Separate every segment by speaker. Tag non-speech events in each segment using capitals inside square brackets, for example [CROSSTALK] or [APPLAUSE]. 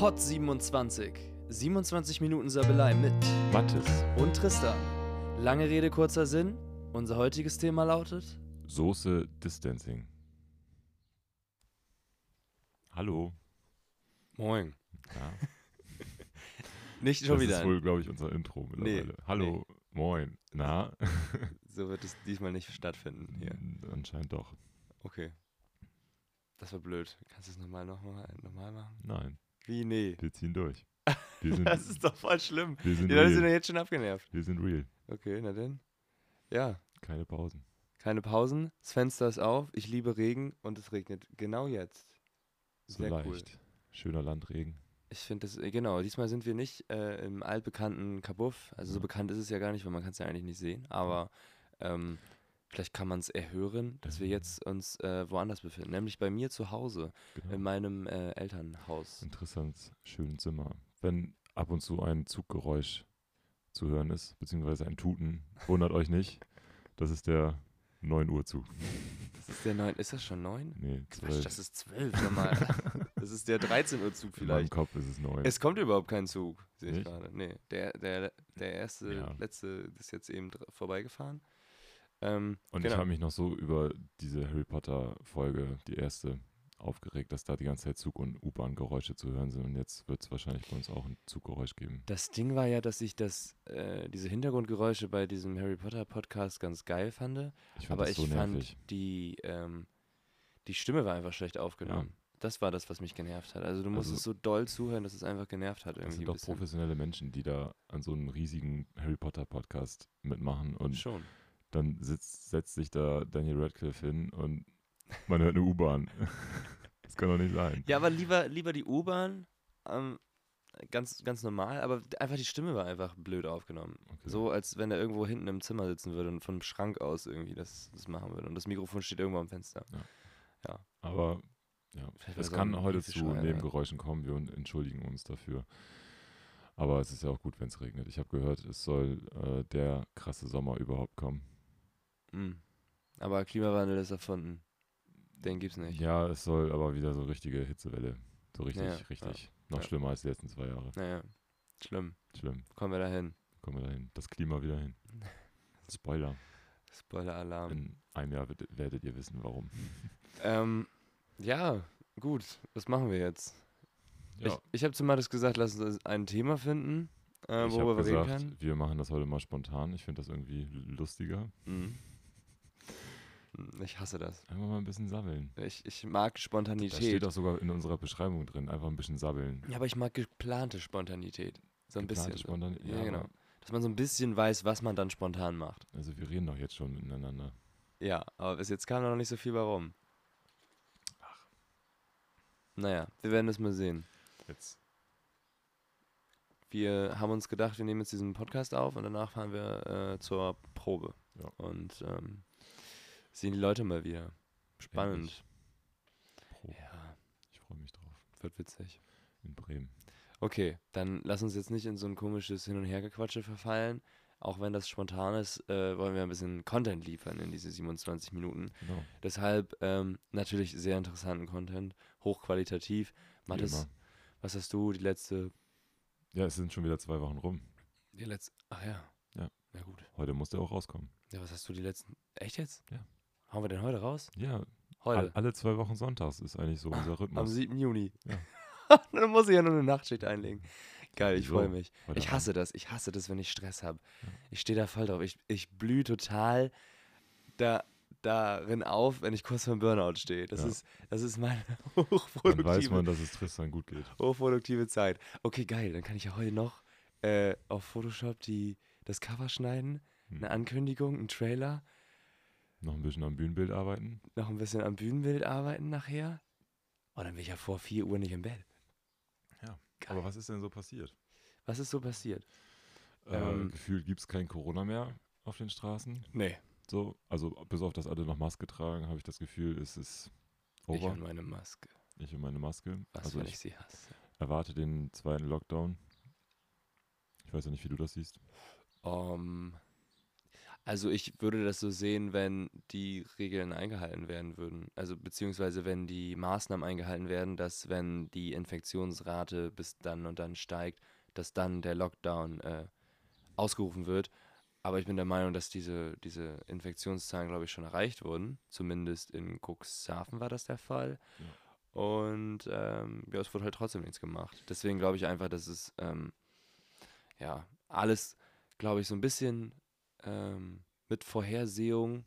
Speaker 1: Pod 27. 27 Minuten Sabelei mit
Speaker 2: Mattes.
Speaker 1: und Tristan. Lange Rede, kurzer Sinn. Unser heutiges Thema lautet
Speaker 2: Soße Distancing. Hallo.
Speaker 1: Moin.
Speaker 2: Ja, [LAUGHS]
Speaker 1: Nicht schon
Speaker 2: das
Speaker 1: wieder.
Speaker 2: ist wohl, glaube ich, unser Intro mittlerweile. Hallo. Moin. Na? [LAUGHS]
Speaker 1: So wird es diesmal nicht stattfinden hier.
Speaker 2: Anscheinend doch.
Speaker 1: Okay. Das war blöd. Kannst du es nochmal noch mal, normal machen?
Speaker 2: Nein.
Speaker 1: Wie? Nee.
Speaker 2: Wir ziehen durch. [LAUGHS] Wir sind,
Speaker 1: Das ist doch voll schlimm.
Speaker 2: wir sind
Speaker 1: Die Leute sind ja
Speaker 2: real.
Speaker 1: jetzt schon abgenervt.
Speaker 2: Wir sind real.
Speaker 1: Okay, na denn. Ja.
Speaker 2: Keine Pausen.
Speaker 1: Keine Pausen. Das Fenster ist auf. Ich liebe Regen und es regnet genau jetzt.
Speaker 2: So
Speaker 1: Sehr
Speaker 2: leicht.
Speaker 1: cool.
Speaker 2: Schöner Landregen.
Speaker 1: Ich finde das, äh, genau, diesmal sind wir nicht äh, im altbekannten Kabuff. Also so
Speaker 2: Ja.
Speaker 1: bekannt ist es ja gar nicht, weil man kann es ja eigentlich nicht sehen. Aber ähm, vielleicht kann man es erhören, dass wir jetzt uns äh, woanders befinden. Nämlich bei mir zu Hause,
Speaker 2: Genau.
Speaker 1: in meinem äh, Elternhaus.
Speaker 2: Interessant, schönen Zimmer. Wenn ab und zu ein Zuggeräusch zu hören ist, beziehungsweise ein Tuten, wundert euch nicht. Das ist der 9 Uhr Zug.
Speaker 1: Das ist der 9, ist das schon 9?
Speaker 2: Nee,
Speaker 1: Quatsch,
Speaker 2: 12.
Speaker 1: das ist 12 normal. [LAUGHS] das ist der 13 Uhr Zug
Speaker 2: In meinem
Speaker 1: vielleicht.
Speaker 2: Kopf ist es 9.
Speaker 1: Es kommt überhaupt kein Zug, sehe ich gerade. Nee, der, der, der erste,
Speaker 2: Ja.
Speaker 1: letzte ist jetzt eben vorbeigefahren. Ähm,
Speaker 2: Und
Speaker 1: genau.
Speaker 2: ich habe mich noch so über diese Harry Potter Folge, die erste, aufgeregt, dass da die ganze Zeit Zug- und U-Bahn-Geräusche zu hören sind. Und jetzt wird es wahrscheinlich bei uns auch ein Zuggeräusch geben.
Speaker 1: Das Ding war ja, dass ich das, äh, diese Hintergrundgeräusche bei diesem Harry Potter Podcast ganz geil fand.
Speaker 2: Ich fand
Speaker 1: Aber
Speaker 2: das
Speaker 1: ich
Speaker 2: so
Speaker 1: fand,
Speaker 2: nervig.
Speaker 1: die, ähm, die Stimme war einfach schlecht aufgenommen. Das war das, was mich genervt hat. Also du musstest
Speaker 2: Also-
Speaker 1: so doll zuhören, dass es einfach genervt hat
Speaker 2: Das
Speaker 1: irgendwie.
Speaker 2: sind
Speaker 1: ein
Speaker 2: doch professionelle Menschen, die da an so einem riesigen Harry Potter Podcast mitmachen. Und
Speaker 1: Schon.
Speaker 2: Dann sitzt, setzt sich da Daniel Radcliffe hin und man hört eine U-Bahn. [LAUGHS] das kann doch nicht sein.
Speaker 1: Ja, aber lieber, lieber die U-Bahn, ähm, ganz, ganz normal, aber einfach die Stimme war einfach blöd aufgenommen.
Speaker 2: Okay.
Speaker 1: So, als wenn er irgendwo hinten im Zimmer sitzen würde und vom Schrank aus irgendwie das, das machen würde. Und das Mikrofon steht irgendwo am Fenster.
Speaker 2: Aber ja,
Speaker 1: Vielleicht war
Speaker 2: es kann heute zu
Speaker 1: ja.
Speaker 2: Nebengeräuschen kommen. Wir entschuldigen uns dafür. Aber es ist ja auch gut, wenn es regnet. Ich habe gehört, es soll äh, der krasse Sommer überhaupt kommen.
Speaker 1: Mm. Aber Klimawandel ist erfunden. Den gibt's nicht.
Speaker 2: Ja, es soll aber wieder so richtige Hitzewelle. So richtig,
Speaker 1: Ja,
Speaker 2: richtig. Noch
Speaker 1: ja.
Speaker 2: schlimmer als die letzten zwei Jahre.
Speaker 1: Naja, schlimm.
Speaker 2: Schlimm.
Speaker 1: Kommen wir dahin.
Speaker 2: Kommen wir dahin. Das Klima wieder hin. [LAUGHS] Spoiler.
Speaker 1: Spoiler-Alarm.
Speaker 2: In einem Jahr werdet, ihr wissen, warum. [LAUGHS]
Speaker 1: Ähm, ja, gut. Was machen wir jetzt?
Speaker 2: Ja,
Speaker 1: Ich, ich habe zu Mattes gesagt, lass uns ein Thema finden, äh, worüber wir reden können.
Speaker 2: wir machen das heute mal spontan. Ich finde das irgendwie lustiger.
Speaker 1: Mhm. Mm, Ich hasse das.
Speaker 2: Einfach mal ein bisschen sabbeln.
Speaker 1: Ich, ich mag
Speaker 2: Das
Speaker 1: Spontanität.
Speaker 2: steht auch sogar in unserer Beschreibung drin. Einfach ein bisschen sabbeln.
Speaker 1: Ja, aber ich mag geplante Spontanität. So ein
Speaker 2: Geplante
Speaker 1: bisschen.
Speaker 2: Spontan
Speaker 1: Ja,
Speaker 2: ja,
Speaker 1: genau. Dass man so ein bisschen weiß, was man dann spontan macht.
Speaker 2: Also wir reden doch jetzt schon miteinander.
Speaker 1: Ja, aber bis jetzt kam da noch nicht so viel bei rum. Naja, wir werden es mal sehen.
Speaker 2: Jetzt.
Speaker 1: Wir haben uns gedacht, wir nehmen jetzt diesen Podcast auf und danach fahren wir äh, zur Probe.
Speaker 2: Ja.
Speaker 1: Und ähm, sehen die Leute mal wieder. Spannend. Ja,
Speaker 2: Ich freue mich drauf.
Speaker 1: wird witzig.
Speaker 2: In Bremen.
Speaker 1: Okay, dann lass uns jetzt nicht in so ein komisches Hin- und Hergequatsche verfallen. Auch wenn das spontan ist, äh, wollen wir ein bisschen Content liefern in diese 27 Minuten.
Speaker 2: Genau.
Speaker 1: Deshalb ähm, natürlich sehr interessanten Content, hochqualitativ. Mathis, was hast du die letzte,
Speaker 2: Ja, es sind schon wieder zwei Wochen rum.
Speaker 1: die letzte, ach ja.
Speaker 2: Ja.
Speaker 1: Na gut.
Speaker 2: Heute muss der auch rauskommen.
Speaker 1: Ja, was hast du die letzten, echt jetzt?
Speaker 2: Ja.
Speaker 1: Hauen wir den heute raus?
Speaker 2: Ja,
Speaker 1: Heute.
Speaker 2: all, alle zwei Wochen sonntags ist eigentlich so unser
Speaker 1: Am
Speaker 2: Rhythmus.
Speaker 1: 7. Juni.
Speaker 2: Ja. [LAUGHS]
Speaker 1: Dann muss ich ja nur eine Nachtschicht einlegen. Geil, ich
Speaker 2: Wieso?
Speaker 1: freue mich. Ich hasse das. Ich hasse das, wenn ich Stress habe.
Speaker 2: Ja.
Speaker 1: Ich stehe da voll drauf. Ich, ich blühe total da, darin auf, wenn ich kurz vor dem Burnout stehe. Das,
Speaker 2: Ja.
Speaker 1: ist, das ist meine [LAUGHS]
Speaker 2: Dann weiß
Speaker 1: hochproduktive,
Speaker 2: man, dass es Tristan gut geht.
Speaker 1: hochproduktive Zeit. Okay, geil. Dann kann ich ja heute noch äh, auf Photoshop die, das Cover schneiden,
Speaker 2: Hm.
Speaker 1: eine Ankündigung, einen Trailer,
Speaker 2: Noch ein bisschen am Bühnenbild arbeiten.
Speaker 1: noch ein bisschen am Bühnenbild arbeiten nachher. Und dann bin ich ja vor 4 Uhr nicht im Bett.
Speaker 2: Ja.
Speaker 1: Geil.
Speaker 2: Aber was ist denn so passiert?
Speaker 1: Was ist so passiert?
Speaker 2: Äh,
Speaker 1: Ähm.
Speaker 2: gefühlt gibt es kein Corona mehr auf den Straßen.
Speaker 1: Nee.
Speaker 2: So, also bis auf das alle noch Maske tragen, habe ich das Gefühl, es ist
Speaker 1: Ich
Speaker 2: over.
Speaker 1: und meine Maske.
Speaker 2: Ich und meine Maske.
Speaker 1: Was,
Speaker 2: also
Speaker 1: wenn
Speaker 2: ich
Speaker 1: ich sie hasse?
Speaker 2: erwarte den zweiten Lockdown. Ich weiß ja nicht, wie du das siehst.
Speaker 1: Um, Also ich würde das so sehen, wenn die Regeln eingehalten werden würden. Also beziehungsweise wenn die Maßnahmen eingehalten werden, dass wenn die Infektionsrate bis dann und dann steigt, dass dann der Lockdown äh, ausgerufen wird. Aber ich bin der Meinung, dass diese, diese Infektionszahlen, glaube ich, schon erreicht wurden. Zumindest in Cuxhaven war das der Fall.
Speaker 2: Ja.
Speaker 1: Und ähm, ja, es wurde halt trotzdem nichts gemacht. Deswegen glaube ich einfach, dass es ähm, ja alles, glaube ich, so ein bisschen ähm, mit Vorhersehung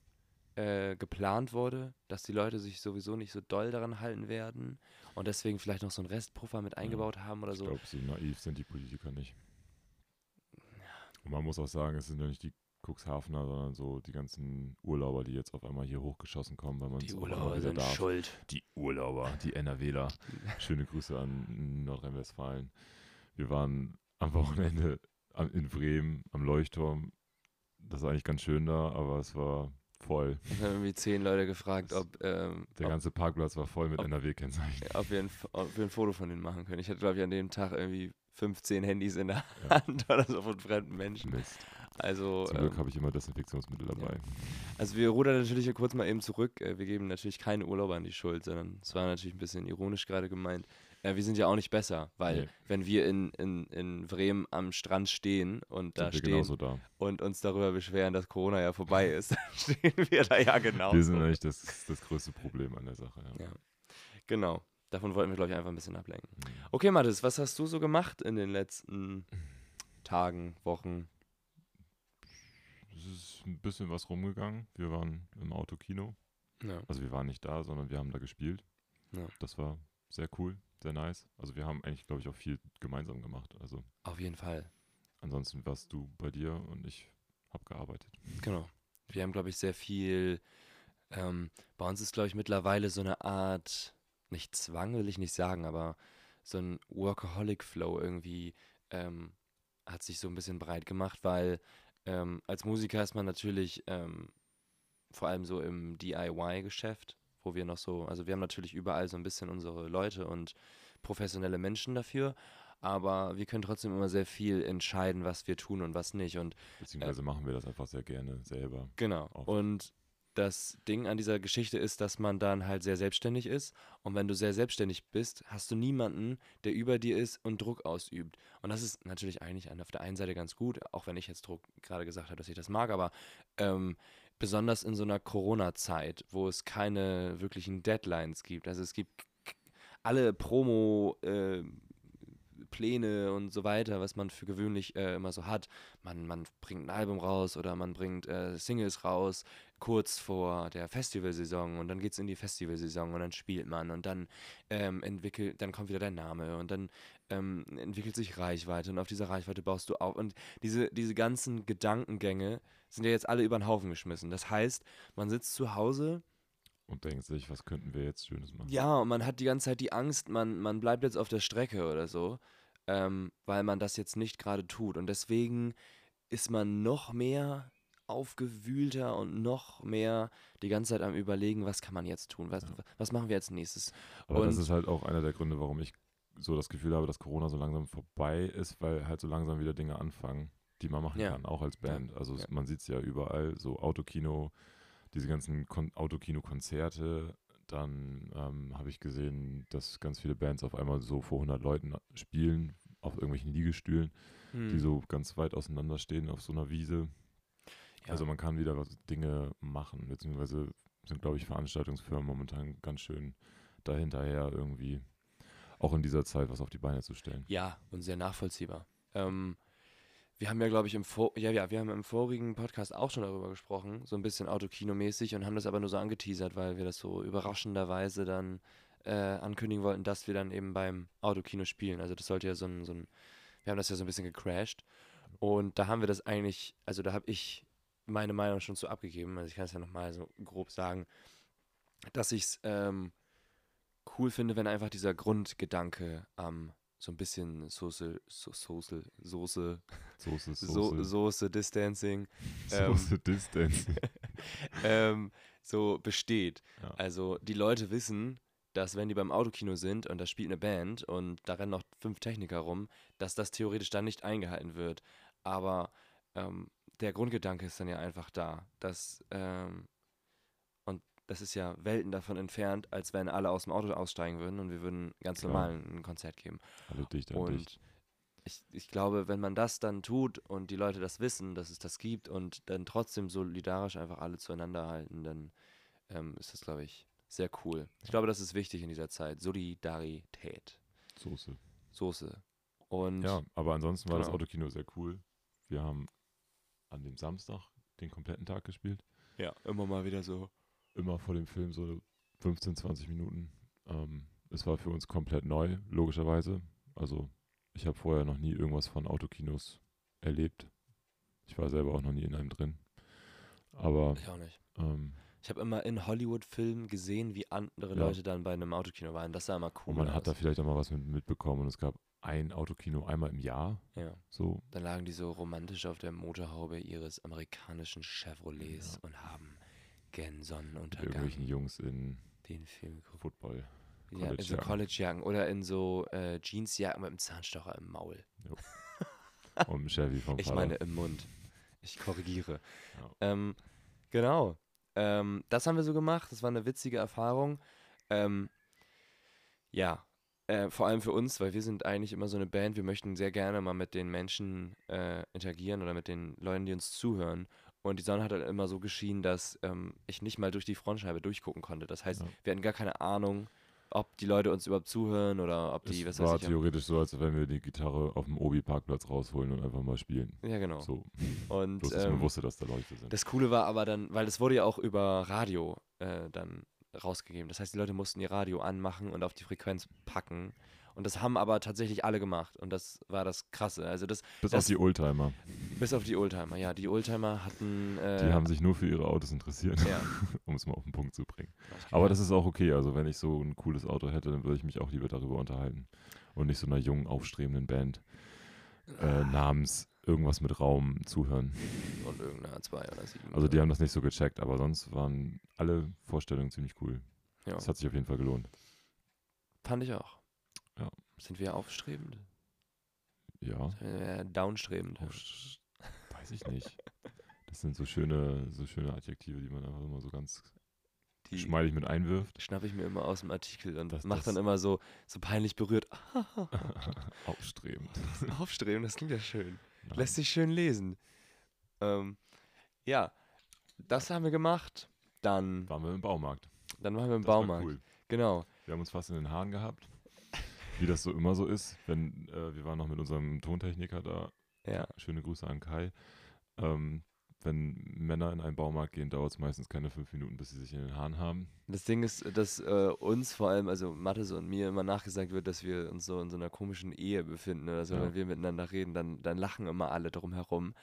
Speaker 1: äh, geplant wurde, dass die Leute sich sowieso nicht so doll daran halten werden und deswegen vielleicht noch so einen Restpuffer mit eingebaut haben oder
Speaker 2: Ich
Speaker 1: so.
Speaker 2: glaube, so naiv sind die Politiker nicht. Und man muss auch sagen, es sind ja nicht die Cuxhavener, sondern so die ganzen Urlauber, die jetzt auf einmal hier hochgeschossen kommen, weil man
Speaker 1: Die Urlauber sind
Speaker 2: darf.
Speaker 1: schuld.
Speaker 2: Die Urlauber, die [LAUGHS] NRWler. Schöne Grüße an Nordrhein-Westfalen. Wir waren am Wochenende in Bremen am Leuchtturm. Das war eigentlich ganz schön da, aber es war voll. [LAUGHS]
Speaker 1: Es haben irgendwie zehn Leute gefragt,
Speaker 2: Das-
Speaker 1: ob, ähm,
Speaker 2: Der
Speaker 1: ob,
Speaker 2: ganze Parkplatz war voll mit NRW-Kennzeichen.
Speaker 1: ob, wir ob wir ein Foto von denen machen können. Ich hatte, glaube ich, an dem Tag irgendwie 15 Handys in der
Speaker 2: Ja.
Speaker 1: Hand [LAUGHS] oder so von fremden Menschen.
Speaker 2: Mist.
Speaker 1: Also,
Speaker 2: Zum Glück
Speaker 1: ähm,
Speaker 2: habe ich immer Desinfektionsmittel dabei.
Speaker 1: also wir rudern natürlich hier kurz mal eben zurück. Äh, Wir geben natürlich keine Urlauber an die Schuld, sondern es war natürlich ein bisschen ironisch gerade gemeint. Äh, Wir sind ja auch nicht besser, weil
Speaker 2: Nee.
Speaker 1: wenn wir in, in, in Bremen am Strand stehen und da stehen
Speaker 2: da.
Speaker 1: und uns darüber beschweren, dass Corona ja vorbei ist, [LAUGHS] dann stehen wir da ja genau.
Speaker 2: Wir sind eigentlich das, das größte Problem an der Sache. Ja.
Speaker 1: Ja. Genau. Davon wollten wir, glaube ich, einfach ein bisschen ablenken.
Speaker 2: Mhm.
Speaker 1: Okay, Mathis, was hast du so gemacht in den letzten Tagen, Wochen?
Speaker 2: Es ist ein bisschen was rumgegangen. Wir waren im Autokino.
Speaker 1: Ja.
Speaker 2: Also wir waren nicht da, sondern wir haben da gespielt.
Speaker 1: Ja.
Speaker 2: Das war sehr cool, sehr nice. Also wir haben eigentlich, glaube ich, auch viel gemeinsam gemacht. Also
Speaker 1: Auf jeden Fall.
Speaker 2: ansonsten warst du bei dir und ich habe gearbeitet.
Speaker 1: Genau. Wir haben, glaube ich, sehr viel. Ähm, bei uns ist, glaube ich, mittlerweile so eine Art, nicht Zwang will ich nicht sagen, aber so ein Workaholic-Flow irgendwie ähm, hat sich so ein bisschen breit gemacht, weil ähm, als Musiker ist man natürlich ähm, vor allem so im DIY-Geschäft, wo wir noch so, also wir haben natürlich überall so ein bisschen unsere Leute und professionelle Menschen dafür, aber wir können trotzdem immer sehr viel entscheiden, was wir tun und was nicht. Und
Speaker 2: Beziehungsweise machen wir das einfach sehr gerne selber.
Speaker 1: Genau.
Speaker 2: Oft.
Speaker 1: Und das Ding an dieser Geschichte ist, dass man dann halt sehr selbstständig ist. Und wenn du sehr selbstständig bist, hast du niemanden, der über dir ist und Druck ausübt. Und das ist natürlich eigentlich auf der einen Seite ganz gut, auch wenn ich jetzt Druck gerade gesagt habe, dass ich das mag, aber ähm, besonders in so einer Corona-Zeit, wo es keine wirklichen Deadlines gibt. Also es gibt alle Promo- äh, Pläne und so weiter, was man für gewöhnlich äh, immer so hat. Man, man bringt ein Album raus oder man bringt äh, Singles raus, kurz vor der Festivalsaison und dann geht es in die Festivalsaison und dann spielt man und dann ähm, entwickelt, dann kommt wieder dein Name und dann ähm, entwickelt sich Reichweite und auf dieser Reichweite baust du auf. Und diese, diese ganzen Gedankengänge sind ja jetzt alle über den Haufen geschmissen. Das heißt, man sitzt zu Hause
Speaker 2: Und denkt sich, was könnten wir jetzt Schönes machen?
Speaker 1: ja, und man hat die ganze Zeit die Angst, man, man bleibt jetzt auf der Strecke oder so, ähm, weil man das jetzt nicht gerade tut. Und deswegen ist man noch mehr aufgewühlter und noch mehr die ganze Zeit am Überlegen, was kann man jetzt tun, was,
Speaker 2: Ja.
Speaker 1: was machen wir als nächstes.
Speaker 2: Aber das
Speaker 1: Und-
Speaker 2: ist halt auch einer der Gründe, warum ich so das Gefühl habe, dass Corona so langsam vorbei ist, weil halt so langsam wieder Dinge anfangen, die man machen
Speaker 1: Ja.
Speaker 2: kann, auch als
Speaker 1: Ja.
Speaker 2: Band. Also
Speaker 1: Ja.
Speaker 2: man sieht es ja überall, so Autokino, diese ganzen Kon Autokino-Konzerte. Dann ähm, habe ich gesehen, dass ganz viele Bands auf einmal so vor 100 Leuten spielen, auf irgendwelchen Liegestühlen, die
Speaker 1: Hm,
Speaker 2: so ganz weit auseinander stehen auf so einer Wiese.
Speaker 1: ja.
Speaker 2: Also man kann wieder was, Dinge machen, beziehungsweise sind, glaube ich, Veranstaltungsfirmen momentan ganz schön dahinterher irgendwie auch in dieser Zeit was auf die Beine zu stellen.
Speaker 1: Ja, und sehr nachvollziehbar. Ähm, wir haben ja, glaube ich, im, Vor ja, ja, wir haben im vorigen Podcast auch schon darüber gesprochen, so ein bisschen Autokino-mäßig und haben das aber nur so angeteasert, weil wir das so überraschenderweise dann äh, ankündigen wollten, dass wir dann eben beim Autokino spielen. Also das sollte ja so ein, so ein, wir haben das ja so ein bisschen gecrashed und da haben wir das eigentlich, also da habe ich meine Meinung schon so abgegeben, also ich kann es ja nochmal so grob sagen, dass ich es ähm, cool finde, wenn einfach dieser Grundgedanke am so ein bisschen Soße,
Speaker 2: Soße, [LAUGHS]
Speaker 1: so,
Speaker 2: Soße,
Speaker 1: Soße Distancing [LAUGHS] ähm,
Speaker 2: Soße Distance. [LAUGHS]
Speaker 1: ähm, so besteht.
Speaker 2: Ja.
Speaker 1: Also die Leute wissen, dass wenn die beim Autokino sind und da spielt eine Band und da rennen noch fünf Techniker rum, dass das theoretisch dann nicht eingehalten wird. Aber ähm, der Grundgedanke ist dann ja einfach da, dass, ähm, das ist ja Welten davon entfernt, als wenn alle aus dem Auto aussteigen würden und wir würden ganz
Speaker 2: Klar.
Speaker 1: normal ein Konzert geben.
Speaker 2: Alle dicht an
Speaker 1: Und
Speaker 2: dicht.
Speaker 1: ich, ich glaube, wenn man das dann tut und die Leute das wissen, dass es das gibt und dann trotzdem solidarisch einfach alle zueinander halten, dann ähm, ist das, glaube ich, sehr cool. Ich glaube, das ist wichtig in dieser Zeit. Solidarität.
Speaker 2: Soße.
Speaker 1: Soße. Und
Speaker 2: Ja, aber ansonsten war das
Speaker 1: Genau.
Speaker 2: Autokino sehr cool. Wir haben an dem Samstag den kompletten Tag gespielt.
Speaker 1: ja, immer mal wieder so.
Speaker 2: Immer vor dem Film so 15, 20 Minuten. Ähm, es war für uns komplett neu, logischerweise. Also ich habe vorher noch nie irgendwas von Autokinos erlebt. Ich war selber auch noch nie in einem drin. Aber
Speaker 1: Ich auch nicht.
Speaker 2: ähm,
Speaker 1: Ich habe immer in Hollywood-Filmen gesehen, wie andere
Speaker 2: Ja.
Speaker 1: Leute dann bei einem Autokino waren. Das sah immer cool
Speaker 2: und man
Speaker 1: aus.
Speaker 2: hat da vielleicht auch mal was mit, mitbekommen. Und es gab ein Autokino einmal im Jahr.
Speaker 1: ja.
Speaker 2: So,
Speaker 1: Dann lagen die so romantisch auf der Motorhaube ihres amerikanischen Chevrolets
Speaker 2: Ja.
Speaker 1: und haben gen
Speaker 2: mit
Speaker 1: Sonnenuntergang
Speaker 2: irgendwelchen Jungs in
Speaker 1: den Film geguckt.
Speaker 2: Football.
Speaker 1: Ja, in so
Speaker 2: Collegejacken.
Speaker 1: Oder in so äh, Jeansjacken mit einem Zahnstocher im Maul.
Speaker 2: Und ein Chevy vom
Speaker 1: Ich
Speaker 2: Vater.
Speaker 1: meine im Mund. Ich korrigiere.
Speaker 2: Ja.
Speaker 1: Ähm, genau. Ähm, das haben wir so gemacht. Das war eine witzige Erfahrung. Ähm, ja, äh, vor allem für uns, weil wir sind eigentlich immer so eine Band. Wir möchten sehr gerne mal mit den Menschen äh, interagieren oder mit den Leuten, die uns zuhören. Und die Sonne hat halt immer so geschienen, dass ähm, ich nicht mal durch die Frontscheibe durchgucken konnte. Das heißt,
Speaker 2: Ja.
Speaker 1: wir hatten gar keine Ahnung, ob die Leute uns überhaupt zuhören oder ob die,
Speaker 2: es
Speaker 1: was
Speaker 2: war
Speaker 1: weiß ich.
Speaker 2: theoretisch so, als wenn wir die Gitarre auf dem Obi-Parkplatz rausholen und einfach mal spielen.
Speaker 1: Ja, genau.
Speaker 2: So,
Speaker 1: Und
Speaker 2: bloß, dass man
Speaker 1: ähm,
Speaker 2: wusste, dass da Leute sind.
Speaker 1: Das Coole war aber dann, weil es wurde ja auch über Radio äh, dann rausgegeben. Das heißt, die Leute mussten ihr Radio anmachen und auf die Frequenz packen. Und das haben aber tatsächlich alle gemacht. Und das war das Krasse. Also das,
Speaker 2: Bis
Speaker 1: das-
Speaker 2: auf die Oldtimer.
Speaker 1: bis auf die Oldtimer. Ja, die Oldtimer hatten. Äh,
Speaker 2: Die haben sich nur für ihre Autos interessiert,
Speaker 1: Ja. [LAUGHS]
Speaker 2: um es mal auf den Punkt zu bringen. Aber das ist auch okay. Also wenn ich so ein cooles Auto hätte, dann würde ich mich auch lieber darüber unterhalten. Und nicht so einer jungen, aufstrebenden Band äh, namens irgendwas mit Raum zuhören.
Speaker 1: Und irgendeine A2 oder 7.
Speaker 2: Also die haben das nicht so gecheckt, aber sonst waren alle Vorstellungen ziemlich cool.
Speaker 1: Ja,
Speaker 2: Das hat sich auf jeden Fall gelohnt.
Speaker 1: fand ich auch. Sind wir aufstrebend?
Speaker 2: Ja.
Speaker 1: Downstrebend?
Speaker 2: Aufsch- Weiß ich nicht. Das sind so schöne, so schöne Adjektive, die man einfach immer so ganz
Speaker 1: Die
Speaker 2: geschmeidig mit einwirft.
Speaker 1: schnappe ich mir immer aus dem Artikel und
Speaker 2: Das-
Speaker 1: mach
Speaker 2: das-
Speaker 1: dann immer so, so peinlich berührt. [LAUGHS]
Speaker 2: Aufstrebend. [LAUGHS]
Speaker 1: Aufstreben, das klingt ja schön.
Speaker 2: Nein.
Speaker 1: Lässt sich schön lesen. Ähm, ja, das haben wir gemacht. Dann,
Speaker 2: Waren wir im Baumarkt.
Speaker 1: dann waren wir im
Speaker 2: Das
Speaker 1: Baumarkt.
Speaker 2: Cool.
Speaker 1: Genau.
Speaker 2: Wir haben uns fast in den Haaren gehabt. Wie das so immer so ist, wenn äh, wir waren noch mit unserem Tontechniker da.
Speaker 1: Ja.
Speaker 2: Schöne Grüße an Kai. Ähm, wenn Männer in einen Baumarkt gehen, dauert es meistens keine fünf Minuten, bis sie sich in den Haaren haben.
Speaker 1: Das Ding ist, dass äh, uns vor allem, also Mathis und mir immer nachgesagt wird, dass wir uns so in so einer komischen Ehe befinden oder so.
Speaker 2: Ja.
Speaker 1: Wenn wir miteinander reden, dann, dann lachen immer alle drumherum,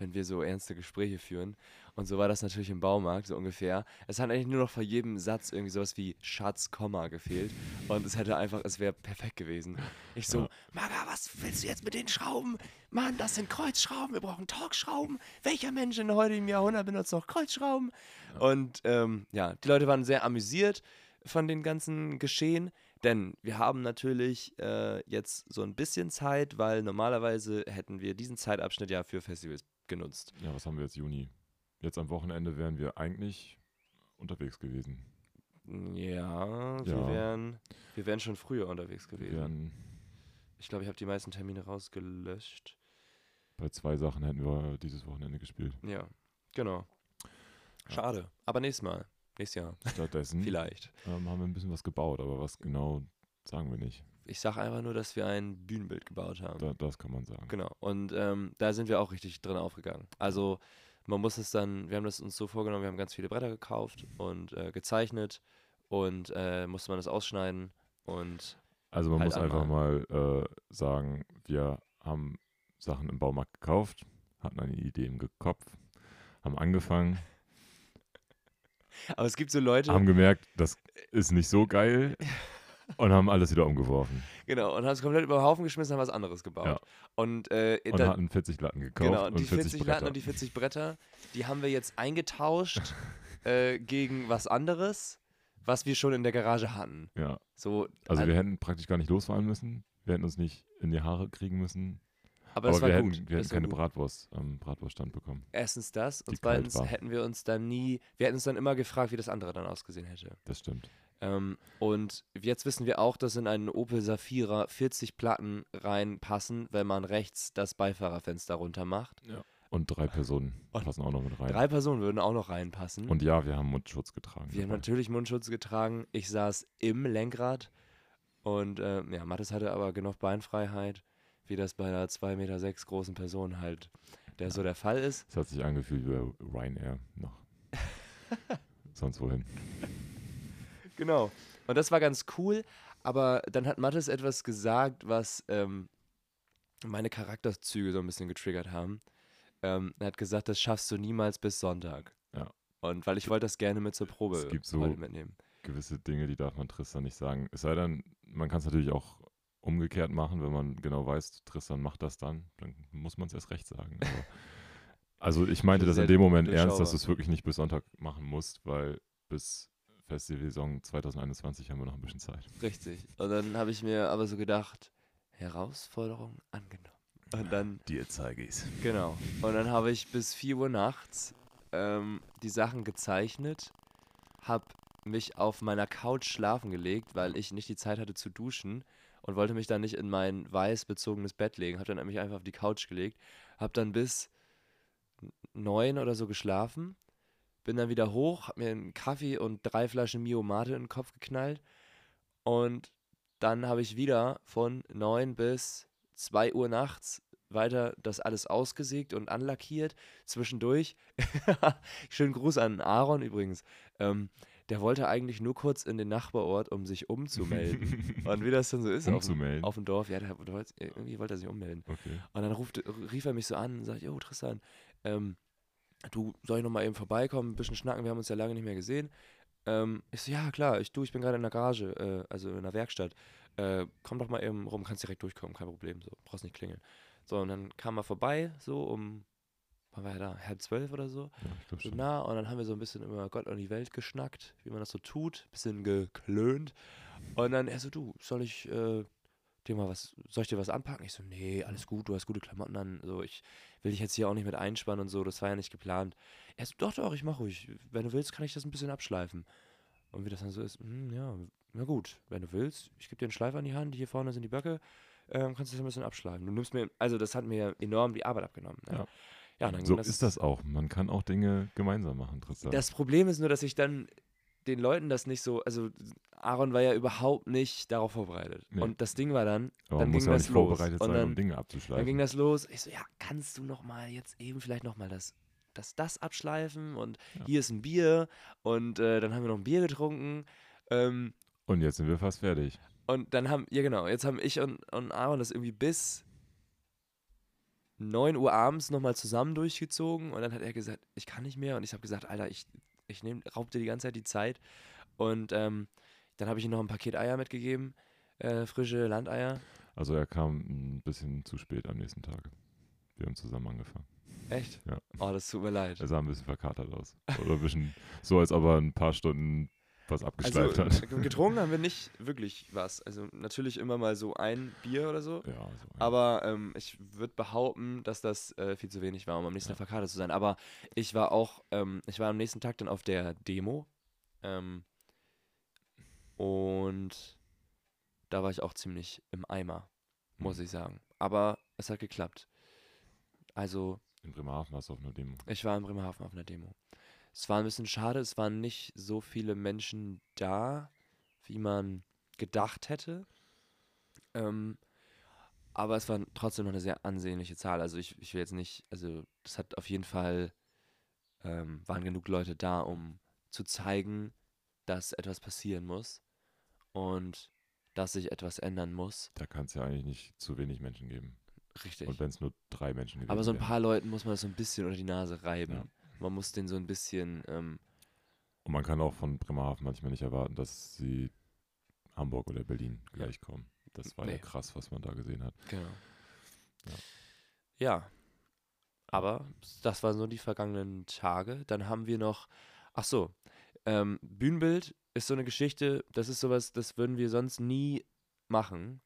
Speaker 1: wenn wir so ernste Gespräche führen. Und so war das natürlich im Baumarkt, so ungefähr. Es hat eigentlich nur noch vor jedem Satz irgendwie sowas wie Schatz, Komma gefehlt. Und es hätte einfach, es wäre perfekt gewesen. Ich so,
Speaker 2: Ja.
Speaker 1: Maga, was willst du jetzt mit den Schrauben? Mann, das sind Kreuzschrauben, wir brauchen Torx-Schrauben. Welcher Mensch in heute im Jahrhundert benutzt noch Kreuzschrauben? Und ähm, ja, die Leute waren sehr amüsiert von den ganzen Geschehen, denn wir haben natürlich äh, jetzt so ein bisschen Zeit, weil normalerweise hätten wir diesen Zeitabschnitt ja für Festivals genutzt.
Speaker 2: Ja, was haben wir jetzt? Juni. Jetzt am Wochenende wären wir eigentlich unterwegs gewesen.
Speaker 1: Ja, wir
Speaker 2: Ja.
Speaker 1: wären wir wären schon früher unterwegs
Speaker 2: Wir
Speaker 1: gewesen. Ich glaube, ich habe die meisten Termine rausgelöscht.
Speaker 2: bei zwei Sachen hätten wir dieses Wochenende gespielt.
Speaker 1: Ja, genau.
Speaker 2: Ja.
Speaker 1: Schade. Aber nächstes Mal. Nächstes Jahr.
Speaker 2: Stattdessen [LAUGHS]
Speaker 1: Vielleicht.
Speaker 2: ähm, haben wir ein bisschen was gebaut, aber was genau sagen wir nicht.
Speaker 1: Ich sage einfach nur, dass wir ein Bühnenbild gebaut haben.
Speaker 2: Da, das kann man sagen.
Speaker 1: Genau. Und ähm, da sind wir auch richtig drin aufgegangen. Also man muss es dann, wir haben das uns so vorgenommen, wir haben ganz viele Bretter gekauft und äh, gezeichnet und äh, musste man das ausschneiden und
Speaker 2: Also man
Speaker 1: halt
Speaker 2: muss einfach mal äh, sagen, wir haben Sachen im Baumarkt gekauft, hatten eine Idee im Kopf, haben angefangen, [LAUGHS]
Speaker 1: aber es gibt so Leute,
Speaker 2: haben gemerkt, das ist nicht so geil [LAUGHS] und haben alles wieder umgeworfen
Speaker 1: genau, und haben es komplett über den Haufen geschmissen, haben was anderes gebaut.
Speaker 2: Ja.
Speaker 1: Und, äh,
Speaker 2: und
Speaker 1: da,
Speaker 2: hatten 40 Latten gekauft
Speaker 1: genau,
Speaker 2: und
Speaker 1: die
Speaker 2: 40,
Speaker 1: 40
Speaker 2: Bretter.
Speaker 1: Latten und die 40 Bretter, die haben wir jetzt eingetauscht [LAUGHS] äh, gegen was anderes, was wir schon in der Garage hatten.
Speaker 2: ja,
Speaker 1: So,
Speaker 2: also
Speaker 1: äh,
Speaker 2: wir hätten praktisch gar nicht losfahren müssen, wir hätten uns nicht in die Haare kriegen müssen.
Speaker 1: Aber,
Speaker 2: Aber
Speaker 1: das war
Speaker 2: wir
Speaker 1: gut.
Speaker 2: hätten, wir hätten keine
Speaker 1: gut.
Speaker 2: Bratwurst am Bratwurststand bekommen.
Speaker 1: Erstens das und
Speaker 2: die
Speaker 1: zweitens hätten wir uns dann nie, wir hätten uns dann immer gefragt, wie das andere dann ausgesehen hätte.
Speaker 2: Das stimmt.
Speaker 1: Ähm, und jetzt wissen wir auch, dass in einen Opel Safira 40 Platten reinpassen, wenn man rechts das Beifahrerfenster runter macht.
Speaker 2: Und drei Personen
Speaker 1: Und
Speaker 2: passen auch noch mit rein.
Speaker 1: Drei Personen würden auch noch reinpassen.
Speaker 2: Und ja, wir haben Mundschutz getragen.
Speaker 1: wir haben
Speaker 2: dabei.
Speaker 1: natürlich Mundschutz getragen. Ich saß im Lenkrad und äh, ja, Mathis hatte aber genug Beinfreiheit, wie das bei einer 2,6 Meter sechs großen Person halt der so der Fall ist.
Speaker 2: Es hat sich angefühlt wie bei Ryanair noch. [LAUGHS] Sonst wohin.
Speaker 1: Genau. Und das war ganz cool, aber dann hat Mathis etwas gesagt, was ähm, meine Charakterzüge so ein bisschen getriggert haben. Ähm, er hat gesagt, das schaffst du niemals bis Sonntag.
Speaker 2: Ja.
Speaker 1: Und weil ich wollte das gerne mit zur Probe
Speaker 2: Es gibt so-
Speaker 1: mitnehmen.
Speaker 2: Gewisse Dinge, die darf man Tristan nicht sagen. Es sei denn, man kann es natürlich auch umgekehrt machen, wenn man genau weiß, Tristan macht das dann, dann muss man es erst recht sagen. Aber [LAUGHS] also ich meinte das in
Speaker 1: Sehr
Speaker 2: dem Moment ernst, dass du es wirklich nicht bis Sonntag machen musst, weil bis Festivalsaison 2021 haben wir noch ein bisschen Zeit.
Speaker 1: Richtig. Und dann habe ich mir aber so gedacht, Herausforderung angenommen. Und dann,
Speaker 2: Dir zeige ich's.
Speaker 1: genau. Und dann habe ich bis 4 Uhr nachts ähm, die Sachen gezeichnet, habe mich auf meiner Couch schlafen gelegt, weil ich nicht die Zeit hatte zu duschen und wollte mich dann nicht in mein weiß bezogenes Bett legen. Habe dann mich einfach auf die Couch gelegt, habe dann bis neun oder so geschlafen, bin dann wieder hoch, habe mir einen Kaffee und drei Flaschen Mio Mate in den Kopf geknallt und dann habe ich wieder von 9 bis 2 Uhr nachts weiter das alles ausgesägt und anlackiert. Zwischendurch, [LAUGHS] schönen Gruß an Aaron übrigens, ähm, der wollte eigentlich nur kurz in den Nachbarort, um sich umzumelden. [LAUGHS] und wie das dann so ist auf, auf dem Dorf, ja, der, irgendwie wollte er sich ummelden.
Speaker 2: Okay.
Speaker 1: Und dann ruft, rief er mich so an und sagt, jo Tristan, ähm, du, soll ich noch mal eben vorbeikommen, ein bisschen schnacken, wir haben uns ja lange nicht mehr gesehen. Ähm, ich so, ja klar, ich, du, ich bin gerade in der Garage, äh, also in der Werkstatt. Äh, komm doch mal eben rum, kannst direkt durchkommen, kein Problem, so, brauchst nicht klingeln. So, und dann kam er vorbei, so um, wann war er da, halb zwölf oder so,
Speaker 2: Ja,
Speaker 1: so nah und dann haben wir so ein bisschen über Gott und die Welt geschnackt, wie man das so tut, bisschen geklönt. Und dann er so, du, soll ich äh, dir mal was, soll ich dir was anpacken? Ich so, nee, alles gut, du hast gute Klamotten an, so, ich will dich jetzt hier auch nicht mit einspannen und so, das war ja nicht geplant. Er so, doch, doch, ich mach ruhig, wenn du willst, kann ich das ein bisschen abschleifen. Und wie das dann so ist, hm, ja, na gut, wenn du willst, ich gebe dir einen Schleifer an die Hand, hier vorne sind die Böcke, ähm, kannst du das ein bisschen abschleifen. Du nimmst mir, also das hat mir enorm die Arbeit abgenommen. Ne?
Speaker 2: Ja.
Speaker 1: ja und dann
Speaker 2: So
Speaker 1: ging
Speaker 2: ist das auch. Man kann auch Dinge gemeinsam machen, Tristan.
Speaker 1: das Problem ist nur, dass ich dann den Leuten das nicht so, also Aaron war ja überhaupt nicht darauf vorbereitet.
Speaker 2: Nee.
Speaker 1: Und das Ding war dann,
Speaker 2: Aber
Speaker 1: dann ging das los.
Speaker 2: vorbereitet
Speaker 1: Und
Speaker 2: sein,
Speaker 1: dann,
Speaker 2: um Dinge
Speaker 1: dann
Speaker 2: abzuschleifen.
Speaker 1: ging das los. Ich so, ja, kannst du noch mal jetzt eben vielleicht noch mal das, das, das abschleifen und
Speaker 2: Ja.
Speaker 1: hier ist ein Bier und äh, dann haben wir noch ein Bier getrunken. Ähm,
Speaker 2: Und jetzt sind wir fast fertig.
Speaker 1: und dann haben, ja genau, jetzt haben ich und, und Aaron das irgendwie bis 9 Uhr abends nochmal zusammen durchgezogen und dann hat er gesagt, ich kann nicht mehr und ich habe gesagt, Alter, ich, ich nehm, raub dir die ganze Zeit die Zeit und ähm, dann habe ich ihm noch ein Paket Eier mitgegeben, äh, frische Landeier.
Speaker 2: Also er kam ein bisschen zu spät am nächsten Tag. Wir haben zusammen angefangen.
Speaker 1: Echt?
Speaker 2: Ja.
Speaker 1: Oh, das tut mir leid.
Speaker 2: Er sah ein bisschen verkatert aus. Oder ein bisschen so, als ob er ein paar Stunden was abgeschleift
Speaker 1: Also
Speaker 2: hat.
Speaker 1: getrunken haben wir nicht wirklich was. Also natürlich immer mal so ein Bier oder so.
Speaker 2: Ja, so
Speaker 1: Aber ähm, ich würde behaupten, dass das äh, viel zu wenig war, um am nächsten
Speaker 2: Ja.
Speaker 1: Tag verkatert zu sein. Aber ich war auch, ähm, ich war am nächsten Tag dann auf der Demo. Ähm, und da war ich auch ziemlich im Eimer, muss
Speaker 2: Mhm.
Speaker 1: ich sagen. Aber es hat geklappt. Also,
Speaker 2: in Bremerhaven warst du auf einer Demo.
Speaker 1: ich war in Bremerhaven auf einer Demo. Es war ein bisschen schade, es waren nicht so viele Menschen da, wie man gedacht hätte. Ähm, aber es war trotzdem noch eine sehr ansehnliche Zahl. Also ich, ich will jetzt nicht, also das hat auf jeden Fall, ähm, waren genug Leute da, um zu zeigen, dass etwas passieren muss und dass sich etwas ändern muss.
Speaker 2: Da kann es ja eigentlich nicht zu wenig Menschen geben.
Speaker 1: Richtig.
Speaker 2: Und wenn es nur drei Menschen gewesen
Speaker 1: Aber so ein
Speaker 2: wären.
Speaker 1: paar Leuten muss man das so ein bisschen unter die Nase reiben.
Speaker 2: Ja.
Speaker 1: Man muss den so ein bisschen, ähm,
Speaker 2: Und man kann auch von Bremerhaven manchmal nicht erwarten, dass sie Hamburg oder Berlin gleich kommen. Das war ja
Speaker 1: Nee.
Speaker 2: krass, was man da gesehen hat.
Speaker 1: Genau.
Speaker 2: Ja.
Speaker 1: Ja. Aber das waren so die vergangenen Tage. Dann haben wir noch, ach so, ähm, Bühnenbild ist so eine Geschichte, das ist sowas, das würden wir sonst nie machen.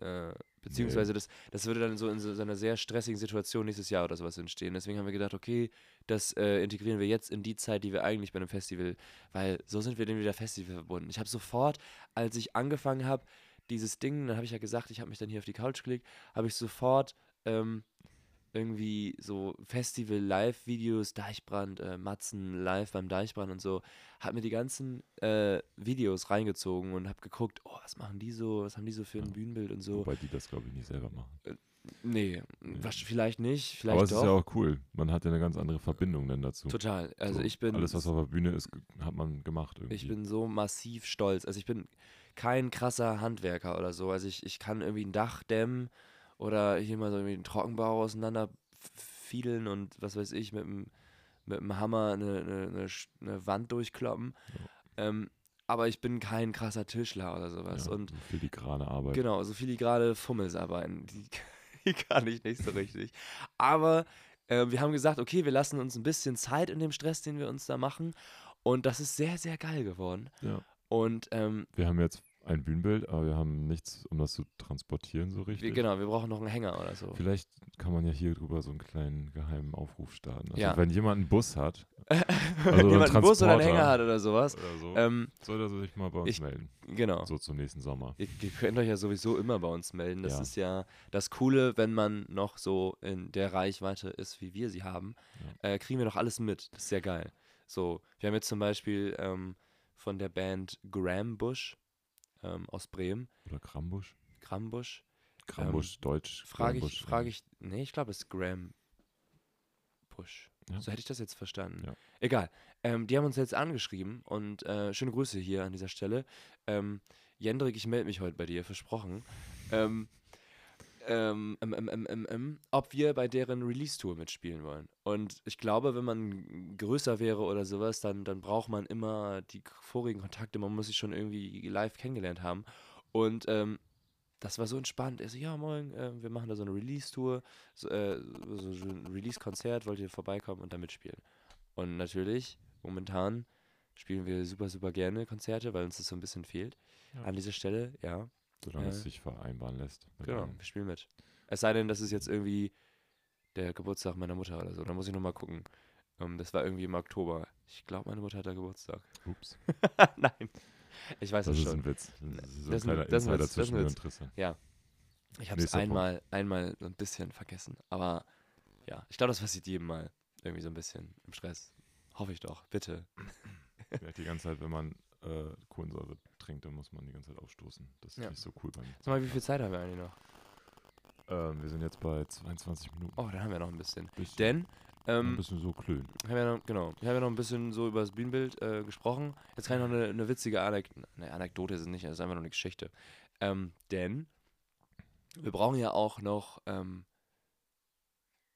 Speaker 1: Äh, beziehungsweise das, das würde dann so in so, so einer sehr stressigen Situation nächstes Jahr oder sowas entstehen. Deswegen haben wir gedacht, okay, das äh, integrieren wir jetzt in die Zeit, die wir eigentlich bei einem Festival, weil so sind wir dann wieder Festival verbunden. Ich habe sofort, als ich angefangen habe, dieses Ding, dann habe ich ja gesagt, ich habe mich dann hier auf die Couch gelegt, habe ich sofort ähm, irgendwie so Festival-Live-Videos, Deichbrand, äh, Matzen live beim Deichbrand und so, habe mir die ganzen äh, Videos reingezogen und habe geguckt, oh, was machen die so, was haben die so für ein. Bühnenbild und so.
Speaker 2: Wobei die das, glaube ich, nicht selber machen.
Speaker 1: Nee, was, vielleicht nicht, vielleicht
Speaker 2: Aber es
Speaker 1: doch.
Speaker 2: ist ja auch cool. Man hat ja eine ganz andere Verbindung dann dazu.
Speaker 1: Total. Also
Speaker 2: So,
Speaker 1: ich bin,
Speaker 2: Alles, was auf der Bühne ist, hat man gemacht irgendwie.
Speaker 1: ich bin so massiv stolz. Also ich bin kein krasser Handwerker oder so. Also ich, ich kann irgendwie ein Dach dämmen oder hier mal so irgendwie einen Trockenbau auseinander f- fiedeln und was weiß ich, mit dem, mit dem Hammer eine, eine, eine, Wand durchkloppen. Ähm, aber ich bin kein krasser Tischler oder sowas.
Speaker 2: ja,
Speaker 1: Und
Speaker 2: filigrane Arbeit.
Speaker 1: Genau, so filigrane Fummelsarbeiten, die, [LAUGHS] die kann ich nicht so richtig. Aber äh, wir haben gesagt, okay, wir lassen uns ein bisschen Zeit in dem Stress, den wir uns da machen. Und das ist sehr, sehr geil geworden.
Speaker 2: Ja.
Speaker 1: Und ähm,
Speaker 2: Wir haben jetzt ein Bühnenbild, aber wir haben nichts, um das zu transportieren so richtig.
Speaker 1: wir, genau, wir brauchen noch einen Hänger oder so.
Speaker 2: Vielleicht kann man ja hier drüber so einen kleinen geheimen Aufruf starten. Also
Speaker 1: Ja.
Speaker 2: wenn jemand einen Bus hat [LAUGHS]
Speaker 1: Wenn
Speaker 2: einen
Speaker 1: jemand einen Bus oder einen. Hänger hat oder sowas.
Speaker 2: oder so,
Speaker 1: Ähm,
Speaker 2: soll er sich mal bei uns
Speaker 1: ich-
Speaker 2: melden.
Speaker 1: genau.
Speaker 2: So zum nächsten Sommer.
Speaker 1: Ihr, ihr könnt euch ja sowieso immer bei uns melden. Das
Speaker 2: Ja.
Speaker 1: ist ja das Coole, wenn man noch so in der Reichweite ist, wie wir sie haben, äh, kriegen wir doch alles mit. Das ist sehr geil. So, wir haben jetzt zum Beispiel ähm, von der Band Graham Bush ähm, aus Bremen,
Speaker 2: Oder Krambusch.
Speaker 1: Grambusch,
Speaker 2: Krambusch, Deutsch.
Speaker 1: frage ich,
Speaker 2: Krambusch,
Speaker 1: frage ich, nee, ich glaube es ist Graham Bush.
Speaker 2: Ja.
Speaker 1: So hätte ich das jetzt verstanden.
Speaker 2: Ja.
Speaker 1: Egal. Ähm, die haben uns jetzt angeschrieben und äh, schöne Grüße hier an dieser Stelle. Ähm, Jendrik, ich melde mich heute bei dir, versprochen. Ähm, ähm, ähm, ähm, ob wir bei deren Release-Tour mitspielen wollen. Und ich glaube, wenn man größer wäre oder sowas, dann, dann braucht man immer die vorigen Kontakte. Man muss sich schon irgendwie live kennengelernt haben. Und ähm, das war so entspannt. Er so, ja, moin, äh, wir machen da so eine Release-Tour, so, äh, so, so ein Release-Konzert, wollt ihr vorbeikommen und da mitspielen? Und natürlich, momentan spielen wir super, super gerne Konzerte, weil uns das so ein bisschen fehlt.
Speaker 2: Ja.
Speaker 1: An dieser Stelle, ja,
Speaker 2: Solange
Speaker 1: äh,
Speaker 2: es sich vereinbaren lässt.
Speaker 1: genau,
Speaker 2: allen.
Speaker 1: wir spielen mit. Es sei denn, das ist jetzt irgendwie der Geburtstag meiner Mutter oder so. Da muss ich nochmal gucken. Ähm, das war irgendwie im Oktober. Ich glaube, meine Mutter hat da Geburtstag.
Speaker 2: Ups. [LAUGHS]
Speaker 1: Nein. Ich weiß
Speaker 2: Das
Speaker 1: es
Speaker 2: ist
Speaker 1: schon.
Speaker 2: ein Witz. Das ist so
Speaker 1: Das ist
Speaker 2: ein
Speaker 1: ein-
Speaker 2: kleiner
Speaker 1: das ist ein
Speaker 2: Insider
Speaker 1: Witz, das ist ein
Speaker 2: zwischen mir
Speaker 1: Witz.
Speaker 2: und Tristan.
Speaker 1: Ich habe es
Speaker 2: Punkt.
Speaker 1: einmal, einmal so ein bisschen vergessen. Aber ja, ich glaube, das passiert jedem mal. Irgendwie so ein bisschen im Stress. Hoffe ich doch. Bitte.
Speaker 2: Ja, die ganze Zeit, wenn man äh, Kohlensäure trinkt, dann muss man die ganze Zeit aufstoßen. Das ist
Speaker 1: Ja.
Speaker 2: nicht so cool bei mir.
Speaker 1: Sag mal, wie viel Zeit haben wir eigentlich noch?
Speaker 2: Ähm, wir sind jetzt bei 22 Minuten.
Speaker 1: Oh, dann haben wir noch ein bisschen.
Speaker 2: Bisschen,
Speaker 1: Denn,
Speaker 2: ein
Speaker 1: ähm,
Speaker 2: bisschen so klönen.
Speaker 1: haben wir noch, genau, wir haben ja noch ein bisschen so über das Bühnenbild äh, gesprochen. Jetzt kann ich noch eine, eine witzige Anek eine Anekdote, ist es nicht, es ist einfach nur eine Geschichte. Ähm, denn wir brauchen ja auch noch ähm,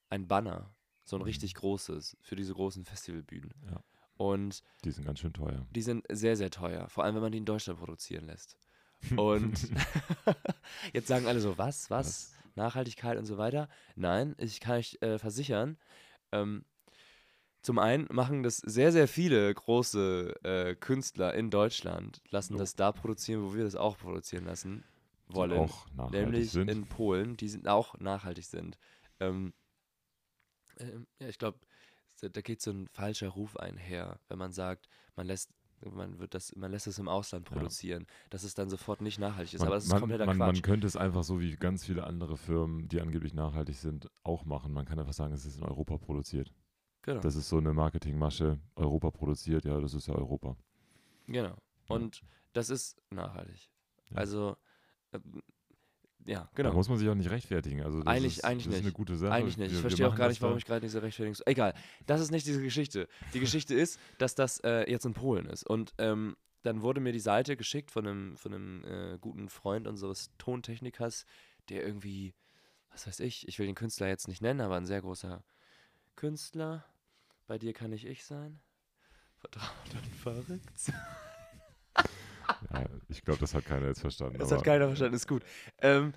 Speaker 1: ein Banner, so ein
Speaker 2: Mhm.
Speaker 1: richtig großes, für diese großen Festivalbühnen.
Speaker 2: Ja.
Speaker 1: Und
Speaker 2: Die sind ganz schön teuer.
Speaker 1: die sind sehr, sehr teuer, vor allem wenn man die in Deutschland produzieren lässt. [LAUGHS] Und [LAUGHS] jetzt sagen alle so, was, was? Nachhaltigkeit und so weiter. Nein, ich kann euch äh, versichern, ähm, zum einen machen das sehr, sehr viele große äh, Künstler in Deutschland, lassen
Speaker 2: Jo.
Speaker 1: das da produzieren, wo wir das auch produzieren lassen
Speaker 2: Die
Speaker 1: wollen.
Speaker 2: auch nachhaltig
Speaker 1: nämlich
Speaker 2: sind.
Speaker 1: in Polen, die sind auch nachhaltig sind. Ähm, ähm, ja, ich glaube, da geht so ein falscher Ruf einher, wenn man sagt, man lässt man wird das, man lässt es im Ausland
Speaker 2: Ja.
Speaker 1: produzieren, dass es dann sofort nicht nachhaltig ist.
Speaker 2: man,
Speaker 1: aber das ist
Speaker 2: man,
Speaker 1: kompletter
Speaker 2: man,
Speaker 1: Quatsch.
Speaker 2: man könnte es einfach so wie ganz viele andere Firmen, die angeblich nachhaltig sind, auch machen. Man kann einfach sagen, es ist in Europa produziert.
Speaker 1: genau.
Speaker 2: Das ist so eine Marketingmasche. Europa produziert, ja, das ist ja Europa.
Speaker 1: Genau. Und das ist nachhaltig.
Speaker 2: Ja.
Speaker 1: Also, ja,
Speaker 2: Da
Speaker 1: genau.
Speaker 2: muss man sich auch nicht rechtfertigen. Also das
Speaker 1: Eigentlich-
Speaker 2: ist,
Speaker 1: eigentlich
Speaker 2: das ist eine
Speaker 1: nicht.
Speaker 2: gute Sache.
Speaker 1: Eigentlich nicht.
Speaker 2: Wir-
Speaker 1: Ich
Speaker 2: wir
Speaker 1: verstehe auch gar nicht, warum
Speaker 2: da.
Speaker 1: ich gerade diese Rechtfertigung. so- Egal, das ist nicht diese Geschichte. Die Geschichte ist, dass das äh, jetzt in Polen ist. Und ähm, dann wurde mir die Seite geschickt von einem, von einem äh, guten Freund unseres Tontechnikers, der irgendwie, was weiß ich, ich will den Künstler jetzt nicht nennen, aber ein sehr großer Künstler. Bei dir kann ich ich sein. Vertraut und verrückt.
Speaker 2: Ich glaube, das hat keiner jetzt verstanden.
Speaker 1: Das hat keiner verstanden, ist gut. Ähm,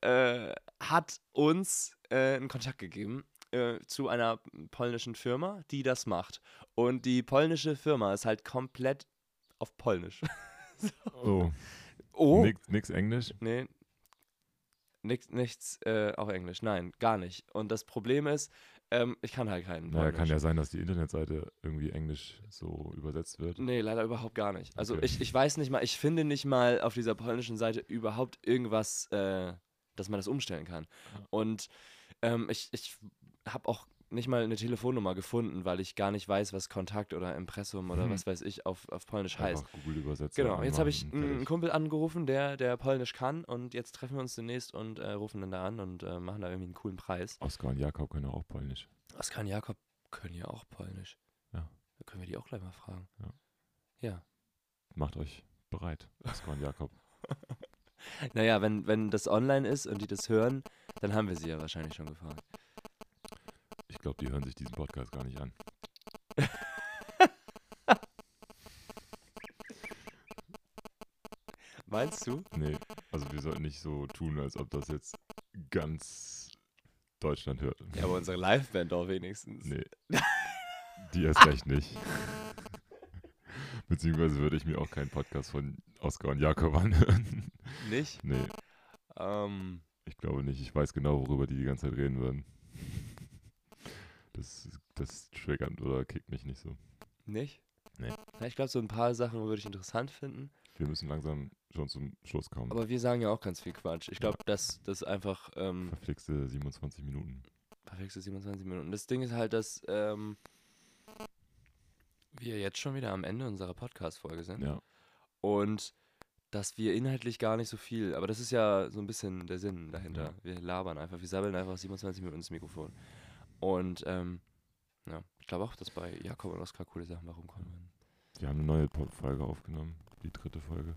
Speaker 1: äh, hat uns äh, einen Kontakt gegeben äh, zu einer polnischen Firma, die das macht. Und die polnische Firma ist halt komplett auf Polnisch. [LAUGHS]
Speaker 2: Oh,
Speaker 1: Oh.
Speaker 2: nix, nix Englisch.
Speaker 1: Nee. Nix, nichts äh, auf Englisch. Nein, gar nicht. Und das Problem ist, ähm, ich kann halt keinen
Speaker 2: Naja, kann ja sein, dass die Internetseite irgendwie englisch so übersetzt wird.
Speaker 1: Nee, leider überhaupt gar nicht. Also
Speaker 2: Okay.
Speaker 1: ich, ich weiß nicht mal, ich finde nicht mal auf dieser polnischen Seite überhaupt irgendwas, äh, dass man das umstellen kann.
Speaker 2: Ja.
Speaker 1: Und ähm, ich, ich habe auch nicht mal eine Telefonnummer gefunden, weil ich gar nicht weiß, was Kontakt oder Impressum oder
Speaker 2: Mhm.
Speaker 1: was weiß ich auf, auf Polnisch heißt.
Speaker 2: Einfach Google übersetzt.
Speaker 1: Genau, jetzt habe ich einen Kumpel angerufen, der, der Polnisch kann und jetzt treffen wir uns demnächst und äh, rufen dann da an und äh, machen da irgendwie einen coolen Preis.
Speaker 2: Oskar und Jakob können auch Polnisch.
Speaker 1: Oskar und Jakob können ja auch Polnisch.
Speaker 2: Ja.
Speaker 1: Da können wir die auch gleich mal fragen.
Speaker 2: Ja.
Speaker 1: Ja.
Speaker 2: Macht euch bereit, Oskar und Jakob. [LAUGHS]
Speaker 1: Naja, wenn, wenn das online ist und die das hören, dann haben wir sie ja wahrscheinlich schon gefragt.
Speaker 2: Ich glaube, die hören sich diesen Podcast gar nicht an. [LAUGHS]
Speaker 1: Meinst du?
Speaker 2: Nee, also wir sollten nicht so tun, als ob das jetzt ganz Deutschland hört.
Speaker 1: Ja, aber unsere Liveband doch wenigstens.
Speaker 2: Nee. [LAUGHS] Die erst recht nicht. Beziehungsweise würde ich mir auch keinen Podcast von Oskar und Jakob anhören.
Speaker 1: Nicht?
Speaker 2: Nee,
Speaker 1: Ähm,
Speaker 2: ich glaube nicht. Ich weiß genau, worüber die die ganze Zeit reden würden. Das, das triggert oder kickt mich nicht so.
Speaker 1: nicht?
Speaker 2: Nee.
Speaker 1: Ja, ich glaube, so ein paar Sachen würde ich interessant finden.
Speaker 2: Wir müssen langsam schon zum Schluss kommen.
Speaker 1: Aber wir sagen ja auch ganz viel Quatsch. Ich glaube, dass das einfach ähm,
Speaker 2: Verflixte 27 Minuten.
Speaker 1: perfekte 27 Minuten. Das Ding ist halt, dass ähm, wir jetzt schon wieder am Ende unserer Podcast-Folge sind.
Speaker 2: Ja,
Speaker 1: Und dass wir inhaltlich gar nicht so viel, aber das ist ja so ein bisschen der Sinn dahinter.
Speaker 2: Ja.
Speaker 1: Wir labern einfach, wir sabbeln einfach 27 Minuten ins Mikrofon. Und ähm, ja, ich glaube auch, dass bei Jakob und Oskar coole Sachen rumkommen werden.
Speaker 2: wir haben eine neue Folge aufgenommen. Die dritte Folge.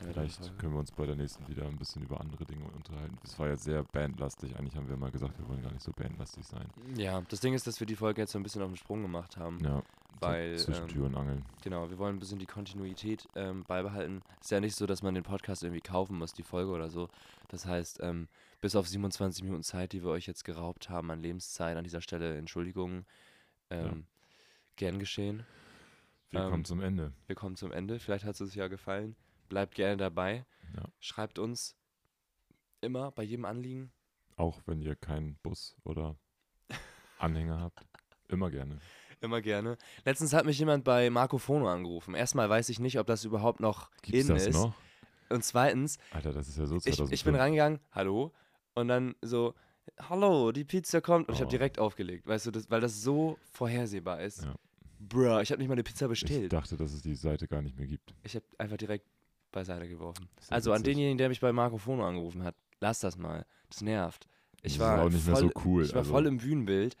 Speaker 1: Ja,
Speaker 2: Vielleicht
Speaker 1: Folge.
Speaker 2: können wir uns bei der nächsten wieder ein bisschen über andere Dinge unterhalten. Es war jetzt sehr bandlastig. Eigentlich haben wir mal gesagt, wir wollen gar nicht so bandlastig sein.
Speaker 1: Ja, das Ding ist, dass wir die Folge jetzt so ein bisschen auf den Sprung gemacht haben.
Speaker 2: Ja,
Speaker 1: Weil,
Speaker 2: so zwischen
Speaker 1: ähm,
Speaker 2: Tür und Angeln.
Speaker 1: Genau, wir wollen ein bisschen die Kontinuität ähm, beibehalten. Ist ja nicht so, dass man den Podcast irgendwie kaufen muss, die Folge oder so. Das heißt, ähm, bis auf 27 Minuten Zeit, die wir euch jetzt geraubt haben an Lebenszeit, an dieser Stelle Entschuldigungen. Ähm, Gern geschehen.
Speaker 2: Wir
Speaker 1: ähm,
Speaker 2: kommen zum Ende.
Speaker 1: Wir kommen zum Ende. Vielleicht hat es euch ja gefallen. Bleibt gerne dabei.
Speaker 2: Ja.
Speaker 1: Schreibt uns immer bei jedem Anliegen.
Speaker 2: Auch wenn ihr keinen Bus oder Anhänger habt. Immer gerne.
Speaker 1: Immer gerne. Letztens hat mich jemand bei Marco Fono angerufen. Erstmal weiß ich nicht, ob das überhaupt noch
Speaker 2: Gibt's
Speaker 1: in
Speaker 2: das
Speaker 1: ist.
Speaker 2: noch?
Speaker 1: Und zweitens,
Speaker 2: Alter, das ist ja so
Speaker 1: ich,
Speaker 2: 2005.
Speaker 1: ich bin reingegangen, hallo, und dann so, hallo, die Pizza kommt. Und ich habe
Speaker 2: Oh.
Speaker 1: direkt aufgelegt, weißt du, das, weil das so vorhersehbar ist.
Speaker 2: Ja.
Speaker 1: Bruh, ich habe nicht mal eine Pizza
Speaker 2: Ich
Speaker 1: bestellt.
Speaker 2: dachte, dass es die Seite gar nicht mehr gibt.
Speaker 1: Ich habe einfach direkt beiseite geworfen. Also an
Speaker 2: witzig.
Speaker 1: denjenigen, der mich bei Marco Fono angerufen hat, lass das mal. Das nervt. Ich
Speaker 2: Das
Speaker 1: war
Speaker 2: ist auch nicht mehr
Speaker 1: voll,
Speaker 2: so cool.
Speaker 1: Ich war
Speaker 2: also,
Speaker 1: voll im Bühnenbild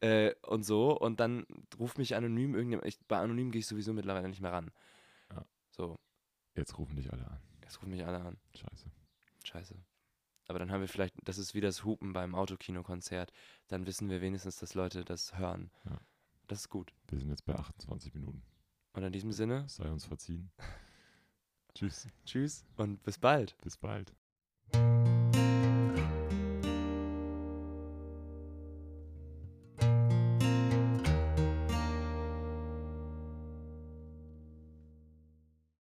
Speaker 1: äh, und so und dann ruft mich anonym irgendjemand. Ich, bei anonym gehe ich sowieso mittlerweile nicht mehr ran.
Speaker 2: Ja.
Speaker 1: So,
Speaker 2: Jetzt rufen dich alle an.
Speaker 1: jetzt rufen mich alle an.
Speaker 2: Scheiße.
Speaker 1: Scheiße. Aber dann haben wir vielleicht, das ist wie das Hupen beim Autokinokonzert, dann wissen wir wenigstens, dass Leute das hören.
Speaker 2: Ja.
Speaker 1: Das ist gut.
Speaker 2: Wir sind jetzt bei 28 Minuten.
Speaker 1: Und in diesem Sinne,
Speaker 2: sei uns verziehen. [LAUGHS] Tschüss.
Speaker 1: tschüss und bis bald.
Speaker 2: Bis bald.